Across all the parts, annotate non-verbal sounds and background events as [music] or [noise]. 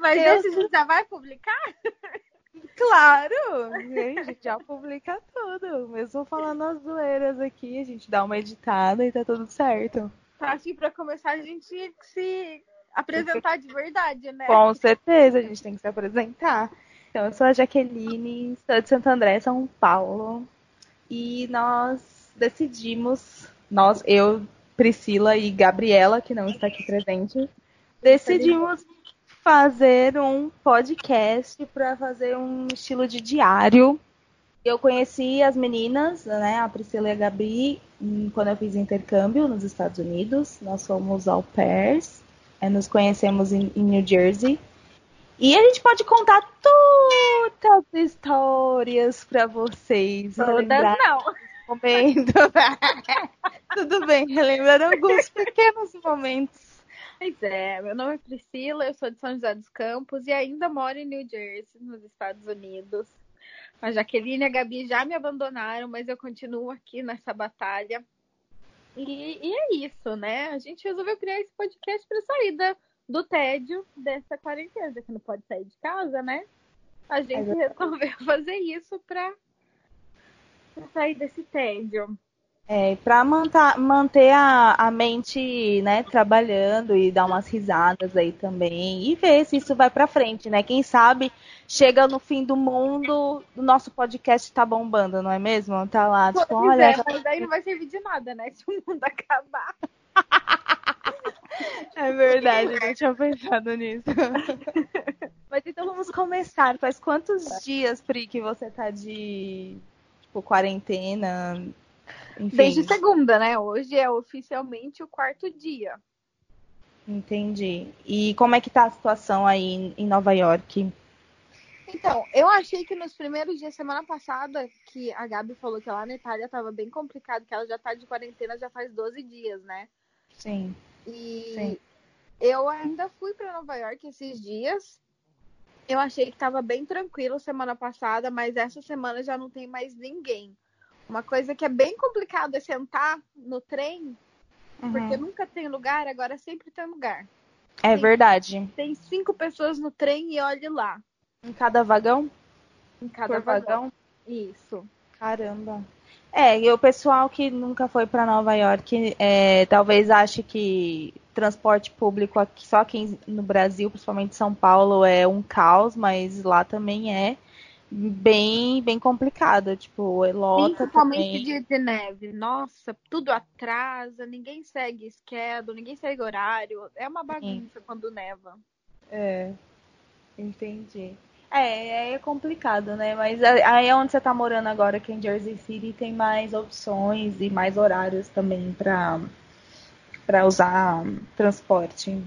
Mas Deus- esse já vai publicar? [laughs] Claro! A gente já publica tudo. Mesmo falando as zoeiras aqui, a gente dá uma editada e tá tudo certo. Tá assim, pra começar, a gente tinha que se apresentar de verdade, né? Com certeza, a gente tem que se apresentar. Então, eu sou a Jaqueline, sou de Santo André, São Paulo. E nós decidimos, nós, eu, Priscila e Gabriela, que não está aqui presente, decidimos fazer um podcast para fazer um estilo de diário. Eu conheci as meninas, né, a Priscila e a Gabi, hum, quando eu fiz intercâmbio nos Estados Unidos. Nós somos au pairs, eh, nos conhecemos em, em New Jersey. E a gente pode contar todas as histórias para vocês. Todas não. momento. [laughs] Tudo bem, relembrando alguns pequenos momentos. Pois é, meu nome é Priscila, eu sou de São José dos Campos e ainda moro em New Jersey, nos Estados Unidos. A Jaqueline e a Gabi já me abandonaram, mas eu continuo aqui nessa batalha. E, e é isso, né? A gente resolveu criar esse podcast para sair da- do tédio dessa quarentena, que não pode sair de casa, né? A gente resolveu [laughs] fazer isso para sair desse tédio. É, para manter a, a mente, né, trabalhando e dar umas risadas aí também e ver se isso vai pra frente, né? Quem sabe chega no fim do mundo, o nosso podcast tá bombando, não é mesmo? Tá lá, tipo, Pois olha, é, mas daí não vai servir de nada, né? Se o mundo acabar. [laughs] é verdade, eu não tinha pensado nisso. [laughs] Mas então vamos começar. Faz quantos dias, Pri, que você tá de tipo quarentena? Enfim, Desde segunda, né? Hoje é oficialmente o quarto dia. entendi. E como é que tá a situação aí em- Nova York? Então, eu achei que nos primeiros dias, semana passada, que a Gabi falou que lá na Itália tava bem complicado, que ela já tá de quarentena já faz 12 dias, né? Sim. E Sim. eu ainda fui pra Nova York esses dias. Eu achei que tava bem tranquilo semana passada, mas essa semana já não tem mais ninguém. Uma coisa que é bem complicado é sentar no trem, porque Uhum. nunca tem lugar, agora sempre tem lugar. É verdade. Tem cinco pessoas no trem e olhe lá. Em cada vagão? Em cada vagão. vagão? Isso. Caramba. É, e o pessoal que nunca foi para Nova York, é, talvez ache que transporte público aqui, só aqui no Brasil, principalmente São Paulo, é um caos, mas lá também é bem, bem complicado. Tipo, lota Principalmente dia de neve. Nossa, tudo atrasa, ninguém segue schedule, ninguém segue horário. É uma bagunça quando neva. É, entendi. É, é complicado, né? Mas aí é onde você tá morando agora, que é em Jersey City, tem mais opções e mais horários também para para usar transporte.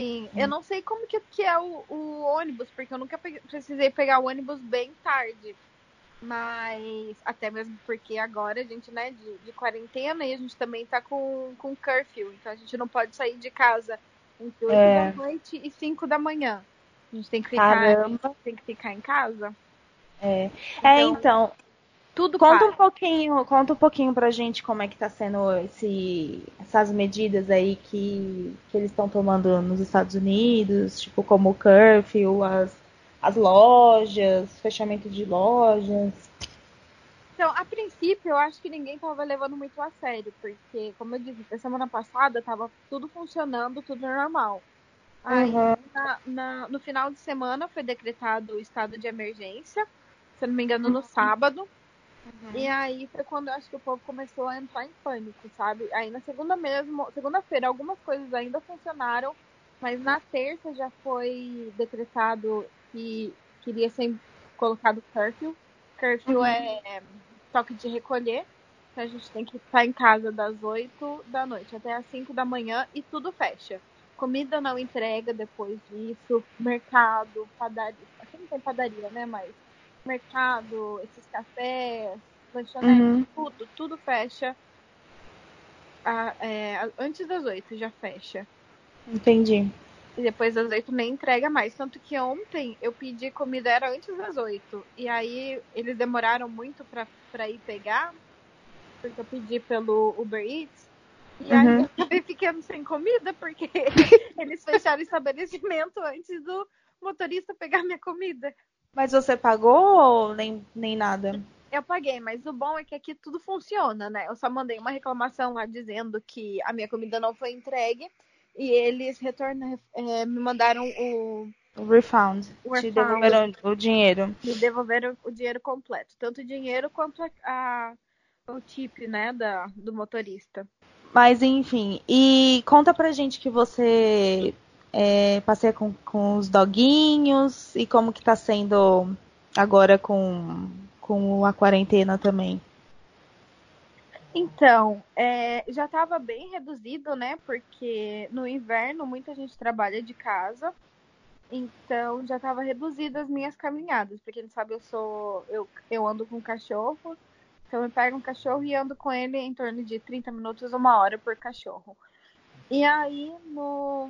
Sim, eu não sei como que, que é o, o ônibus, porque eu nunca peguei- precisei pegar o ônibus bem tarde. Mas até mesmo porque agora a gente, né, de, de quarentena e a gente também tá com, com curfew. Então a gente não pode sair de casa entre 8 É. da noite e 5 da manhã. A gente tem que ficar, Caramba. tem que ficar em casa. É, é então, tudo conta um pouquinho, conta um pouquinho pra gente como é que tá sendo esse, essas medidas aí que, que eles estão tomando nos Estados Unidos, tipo como o curfew, as, as lojas, fechamento de lojas. Então, a princípio, eu acho que ninguém tava levando muito a sério, porque, como eu disse, até semana passada tava tudo funcionando, tudo normal. Aí, Uhum. na- na- no final de semana foi decretado o estado de emergência, se não me engano, no sábado. E aí foi quando eu acho que o povo começou a entrar em pânico, sabe? Aí na segunda mesmo, segunda-feira, algumas coisas ainda funcionaram, mas na terça já foi decretado que queria ser colocado curfew. Curfew Uhum. é toque de recolher. Então a gente tem que estar em casa das 8 da noite até as 5 da manhã e tudo fecha. Comida não entrega depois disso, mercado, padaria. Aqui não tem padaria, né? Mas mercado, esses cafés, lanchonete, Uhum. tudo, tudo fecha. Ah, é, antes das 8 já fecha. Entendi. E depois das 8 nem entrega mais. Tanto que ontem eu pedi comida, era antes das 8. E aí eles demoraram muito pra, pra ir pegar. Porque eu pedi pelo Uber Eats. E aí Uhum. eu acabei ficando sem comida, porque [laughs] eles fecharam o estabelecimento antes do, motorista pegar minha comida. Mas você pagou ou nem, nem nada? Eu paguei, mas o bom é que aqui tudo funciona, né? Eu só mandei uma reclamação lá dizendo que a minha comida não foi entregue e eles retornam, é, me mandaram o o refund. O te devolveram o dinheiro. Me devolveram o dinheiro completo. Tanto o dinheiro quanto a, a, o tip, né, da, do motorista. Mas enfim, e conta pra gente que você é, com, com os doguinhos e como que tá sendo agora com, com a quarentena também. Então, é, já estava bem reduzido, né? Porque no inverno muita gente trabalha de casa. Então já estava reduzida as minhas caminhadas. Porque quem sabe eu sou. Eu, eu ando com um cachorro. Então eu pego um cachorro e ando com ele em torno de 30 minutos, uma hora por cachorro. E aí, no,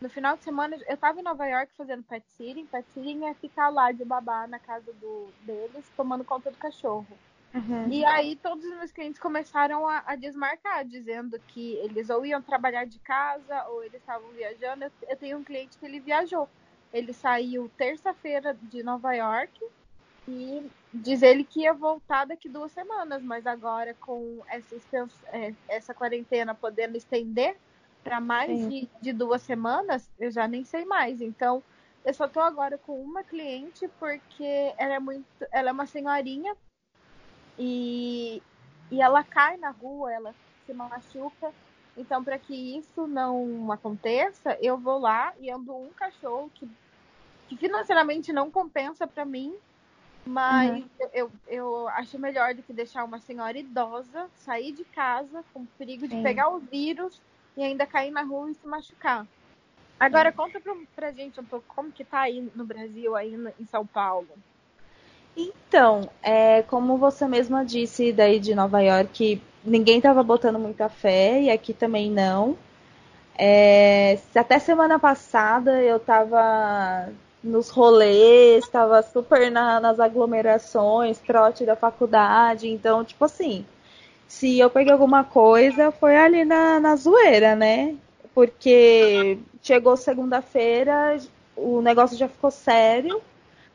no final de semana, eu estava em Nova York fazendo pet sitting. Pet sitting é ficar lá de babá na casa do, deles, tomando conta do cachorro. Uhum. E aí todos os meus clientes começaram a, a, desmarcar, dizendo que eles ou iam trabalhar de casa ou eles estavam viajando. Eu, eu tenho um cliente que ele viajou. Ele saiu terça-feira de Nova York e diz ele que ia voltar daqui duas semanas, mas agora com essa, é, essa quarentena podendo estender, para mais de, de, duas semanas, eu já nem sei mais. Então, eu só tô agora com uma cliente porque ela é muito, ela é uma senhorinha e, e ela cai na rua, ela se machuca. Então, para que isso não aconteça, eu vou lá e ando um cachorro que, que financeiramente não compensa para mim, mas uhum. eu, eu acho melhor do que deixar uma senhora idosa sair de casa com perigo de Sim. pegar o vírus e ainda cair na rua e se machucar. Agora, conta pra, pra gente um pouco como que tá aí no Brasil, aí em São Paulo. Então, é, como você mesma disse daí de Nova York, ninguém estava botando muita fé e aqui também não. É, até semana passada eu estava nos rolês, estava super na, nas aglomerações, trote da faculdade, então, tipo assim, se eu peguei alguma coisa, foi ali na, na zoeira, né? Porque chegou segunda-feira, o negócio já ficou sério.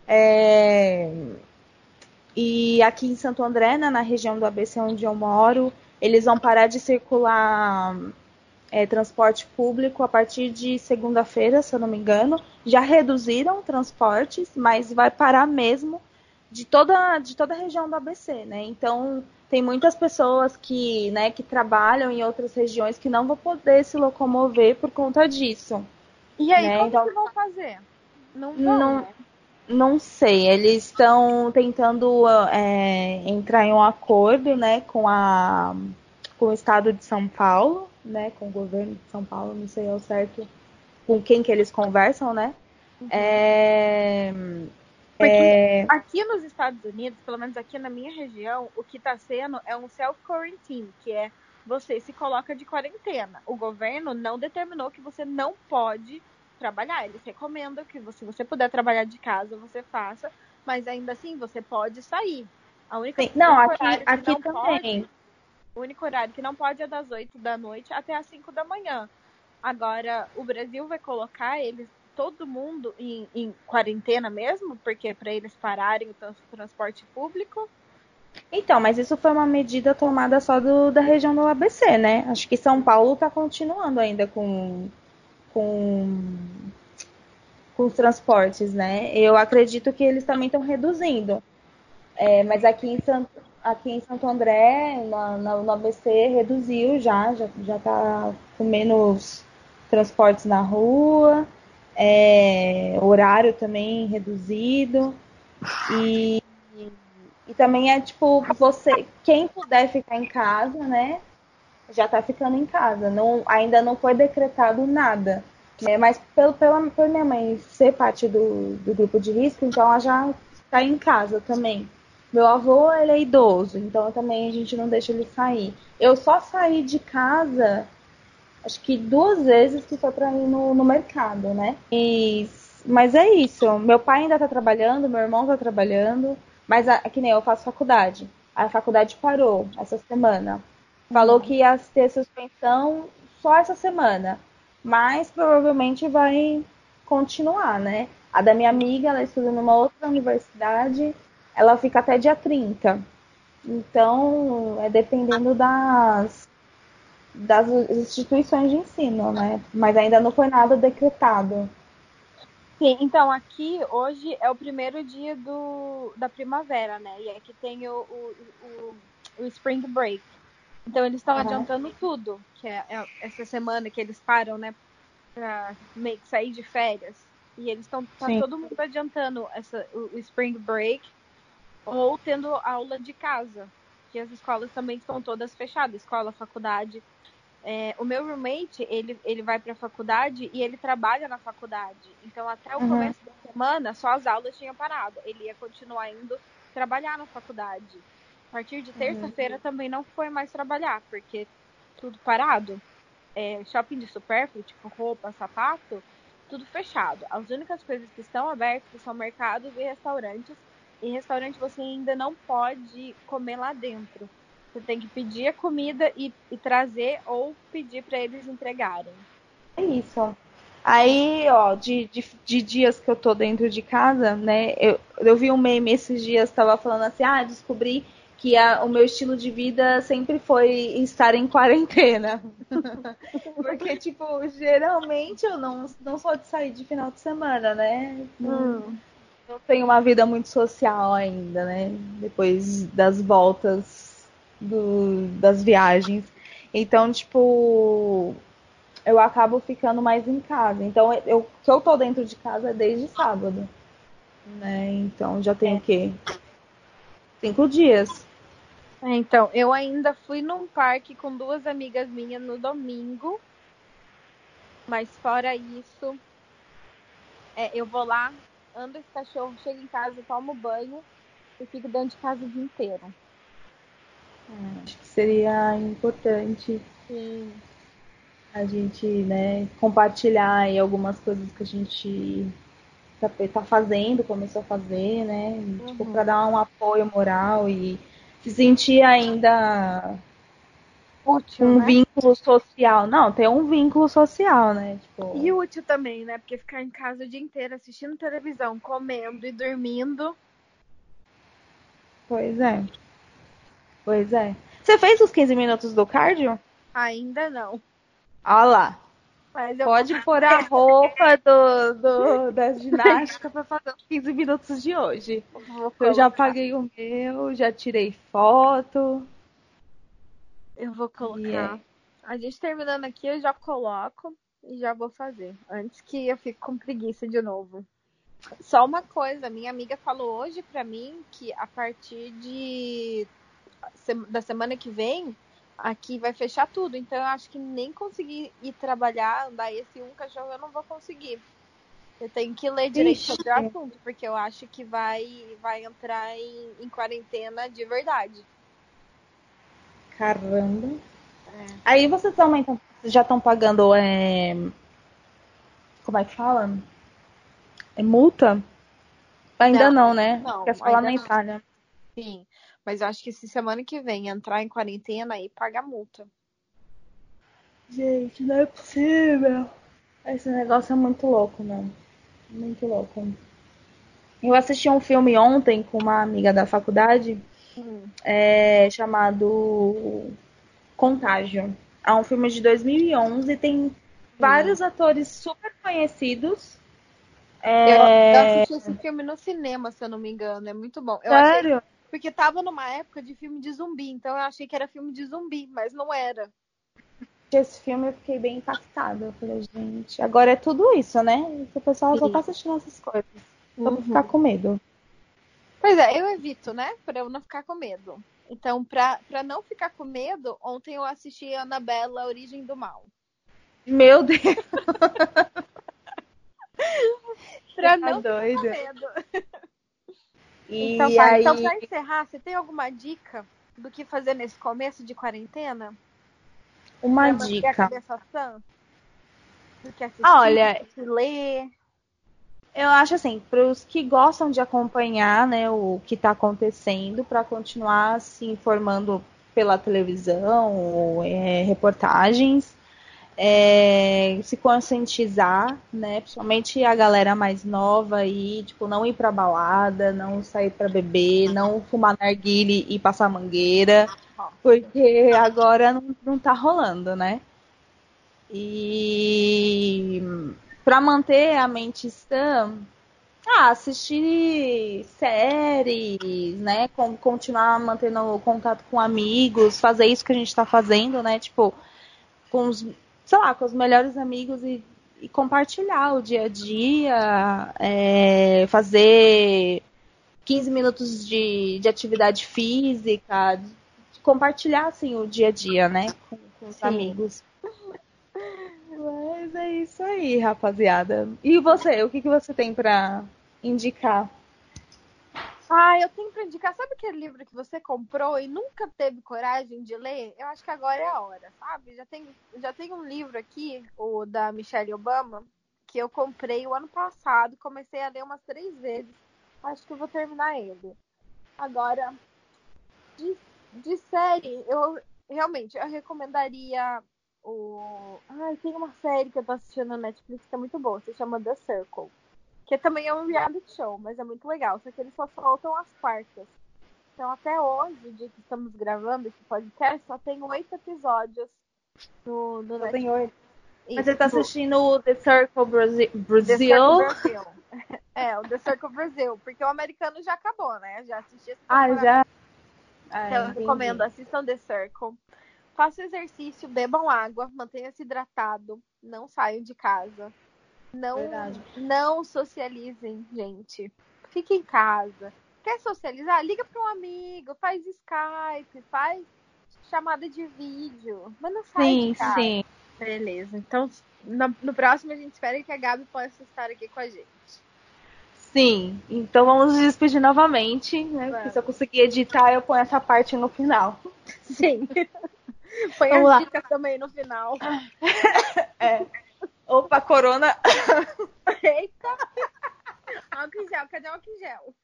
É... E aqui em Santo André, né, na região do ABC onde eu moro, eles vão parar de circular é, transporte público a partir de segunda-feira, se eu não me engano. Já reduziram transportes, mas vai parar mesmo de toda, de toda a região do ABC, né? Então, tem muitas pessoas que, né, que trabalham em outras regiões que não vão poder se locomover por conta disso. E aí, né? como então, que vão fazer? Não vão, não, né? não sei. Eles estão tentando é, entrar em um acordo, né, com a com o estado de São Paulo, né, com o governo de São Paulo, não sei ao certo com quem que eles conversam, né? Uhum. É, porque é... aqui nos Estados Unidos, pelo menos aqui na minha região, o que está sendo é um self-quarantine, que é você se coloca de quarentena. O governo não determinou que você não pode trabalhar. Eles recomendam que se você puder trabalhar de casa, você faça, mas ainda assim você pode sair. A única Sim, não, aqui, aqui não também. Pode, o único horário que não pode é das 8 da noite até as 5 da manhã. Agora, o Brasil vai colocar eles todo mundo em, em quarentena mesmo, porque para eles pararem o transporte público. Então, mas isso foi uma medida tomada só do, da região do ABC, né? Acho que São Paulo está continuando ainda com, com, com os transportes, né? Eu acredito que eles também estão reduzindo. É, mas aqui em, Santo, aqui em Santo André, na, na, no ABC, reduziu já, já, já tá com menos transportes na rua é, horário também reduzido. E, e também é tipo, você, quem puder ficar em casa, né? Já tá ficando em casa. Não, ainda não foi decretado nada. Né, mas pelo, pela, por minha mãe ser parte do, do grupo de risco, então ela já está em casa também. Meu avô, ele é idoso, então também a gente não deixa ele sair. Eu só saí de casa acho que duas vezes que foi para ir no, no mercado, né? E, mas é isso. Meu pai ainda tá trabalhando, meu irmão tá trabalhando, mas a, que nem eu faço faculdade. A faculdade parou essa semana. Falou que ia ter suspensão só essa semana, mas provavelmente vai continuar, né? A da minha amiga, ela estuda numa outra universidade, ela fica até dia 30. Então, é dependendo das, das instituições de ensino, né? Mas ainda não foi nada decretado. Sim, então aqui hoje é o primeiro dia do, da primavera, né? E aqui tem o, o, o, o Spring Break. Então eles estão uhum. adiantando tudo, que é, é, essa semana que eles param, né? Pra meio que sair de férias. E eles estão tá todo mundo adiantando essa, o, o Spring Break ou tendo aula de casa. Que as escolas também estão todas fechadas, escola, faculdade. É, o meu roommate, ele, ele vai para a faculdade e ele trabalha na faculdade. Então, até o uhum. começo da semana, só as aulas tinham parado. Ele ia continuar indo trabalhar na faculdade. A partir de terça-feira uhum. também não foi mais trabalhar, porque tudo parado. É, shopping de supérfluo, tipo roupa, sapato, tudo fechado. As únicas coisas que estão abertas são mercados e restaurantes. E restaurante você ainda não pode comer lá dentro. Você tem que pedir a comida e, e trazer ou pedir para eles entregarem. É isso, ó. Aí, ó, de, de, de, dias que eu tô dentro de casa, né? Eu, eu vi um meme esses dias, tava falando assim, ah, descobri que a, o meu estilo de vida sempre foi estar em quarentena. [laughs] Porque, tipo, geralmente eu não, não sou de sair de final de semana, né? Não, hum. não tenho uma vida muito social ainda, né? Depois das voltas do, das viagens. Então, tipo, eu acabo ficando mais em casa. Então, eu que eu tô dentro de casa é desde sábado. Né? Então já tem o quê? Cinco dias. É, então, eu ainda fui num parque com duas amigas minhas no domingo. Mas fora isso, é, eu vou lá, ando esse cachorro, chego em casa, tomo banho e fico dentro de casa o dia inteiro. Acho que seria importante Sim. a gente né, compartilhar aí algumas coisas que a gente tá, tá fazendo, começou a fazer, né? Tipo, uhum. Tipo, para dar um apoio moral e se sentir ainda útil, um né? vínculo social. Não, tem um vínculo social, né? Tipo... E útil também, né? Porque ficar em casa o dia inteiro assistindo televisão, comendo e dormindo. Pois é. Pois é. Você fez os 15 minutos do cardio? Ainda não. Olha lá. Pode vou... pôr a roupa do, do da ginástica para fazer os 15 minutos de hoje. Eu já paguei o meu, já tirei foto. Eu vou colocar. É. A gente terminando aqui, eu já coloco e já vou fazer. Antes que eu fique com preguiça de novo. Só uma coisa, minha amiga falou hoje para mim que a partir de da semana que vem, aqui vai fechar tudo. Então eu acho que nem conseguir ir trabalhar, andar esse um cachorro, eu não vou conseguir. Eu tenho que ler direito Ixi. sobre o assunto, porque eu acho que vai, vai entrar em, em quarentena de verdade. Caramba. É. Aí vocês também tão, já estão pagando. É... Como é que fala? É multa? Ainda não, não né? Não, Quer falar na Itália. Sim. Mas eu acho que se semana que vem entrar em quarentena aí paga multa. Gente, não é possível. Esse negócio é muito louco, né? Muito louco. Eu assisti um filme ontem com uma amiga da faculdade hum. é, chamado Contágio. É um filme de 2011 e tem hum. vários atores super conhecidos. É... Eu, eu, assisti esse filme no cinema, se eu não me engano. É muito bom. Eu Sério? Achei... Porque tava numa época de filme de zumbi, então eu achei que era filme de zumbi, mas não era. Esse filme eu fiquei bem impactada. Eu falei, gente, agora é tudo isso, né? O pessoal só tá assistindo essas coisas. Uhum. pra ficar com medo. Pois é, eu evito, né? Pra eu não ficar com medo. Então, pra, pra não ficar com medo, ontem eu assisti Annabella, Origem do Mal. Meu Deus! [laughs] pra não tá ficar com medo. E então, aí... então, pra encerrar, você tem alguma dica do que fazer nesse começo de quarentena? Uma pra dica. A cabeça sã? Do que assistir, Olha, do que ler? Eu acho assim, para os que gostam de acompanhar né, o que está acontecendo, para continuar se informando pela televisão ou é, reportagens, é, se conscientizar, né? Principalmente a galera mais nova aí, tipo, não ir pra balada, não sair pra beber, não fumar narguile e passar mangueira, porque agora não, não tá rolando, né? E para manter a mente sã, ah, assistir séries, né? Com, continuar mantendo contato com amigos, fazer isso que a gente está fazendo, né? Tipo, com os, sei lá, com os melhores amigos e, e compartilhar o dia a dia, é, fazer 15 minutos de, de atividade física, compartilhar assim o dia a dia, né? Com, com os Sim. amigos. [laughs] Mas é isso aí, rapaziada. E você, o que, que você tem para indicar? Ah, eu tenho para indicar. Sabe aquele livro que você comprou e nunca teve coragem de ler? Eu acho que agora é a hora, sabe? Já tem, já tem um livro aqui, o da Michelle Obama, que eu comprei o ano passado, comecei a ler umas três vezes. Acho que eu vou terminar ele. Agora, de, de série, eu realmente eu recomendaria o. Ai, tem uma série que eu tô assistindo na Netflix que é muito boa, se chama The Circle. Que também é um reality show, mas é muito legal. Só que eles só soltam as quartas. Então até hoje, o dia que estamos gravando esse podcast, só tem oito episódios no, no Só tem oito. Mas você tá assistindo o The Circle Brasil? The Circle Brasil. [laughs] é, o The Circle Brasil. Porque o americano já acabou, né? Já assisti essa Ah, já? Ah, então, eu recomendo, assistam The Circle. Façam exercício, bebam água, mantenham-se hidratado, não saiam de casa. Não, não socializem, gente. Fique em casa. Quer socializar? Liga para um amigo, faz Skype, faz chamada de vídeo. Mas não sai sim, de casa. Sim, Beleza. Então, no, no próximo a gente espera que a Gabi possa estar aqui com a gente. Sim, então vamos nos despedir novamente, né? Se eu conseguir editar, eu ponho essa parte no final. Sim. [laughs] Põe Vamos as lá. dicas também no final. [laughs] É. Opa, corona. [laughs] Eita! Álcool em gel, cadê o álcool em gel?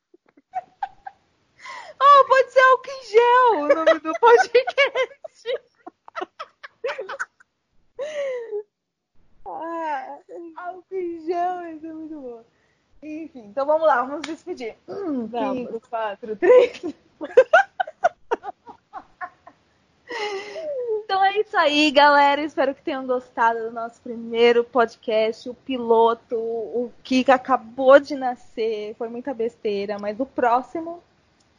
Oh, pode ser álcool em gel o nome do podcast. [laughs] ah, álcool em gel, isso é muito bom. Enfim, então vamos lá, vamos despedir. Um, cinco, quatro, três. Então é isso aí, galera. Espero que tenham gostado do nosso primeiro podcast, o piloto, o que acabou de nascer. Foi muita besteira, mas o próximo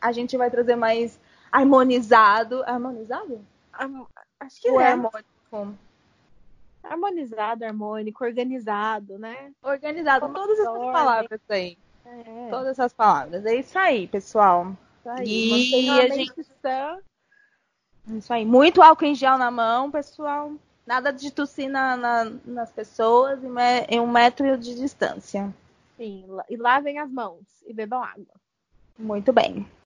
a gente vai trazer mais harmonizado. Harmonizado? acho que Ou é. harmônico. Harmonizado, harmônico, organizado, né? Organizado, Como todas essas palavras aí. É. Todas essas palavras. É isso aí, pessoal. Isso aí. E a gente. Isso aí. Muito álcool em gel na mão, pessoal. Nada de tossir na, na, nas pessoas em um metro de distância. Sim, e lavem as mãos e bebam água. Muito bem.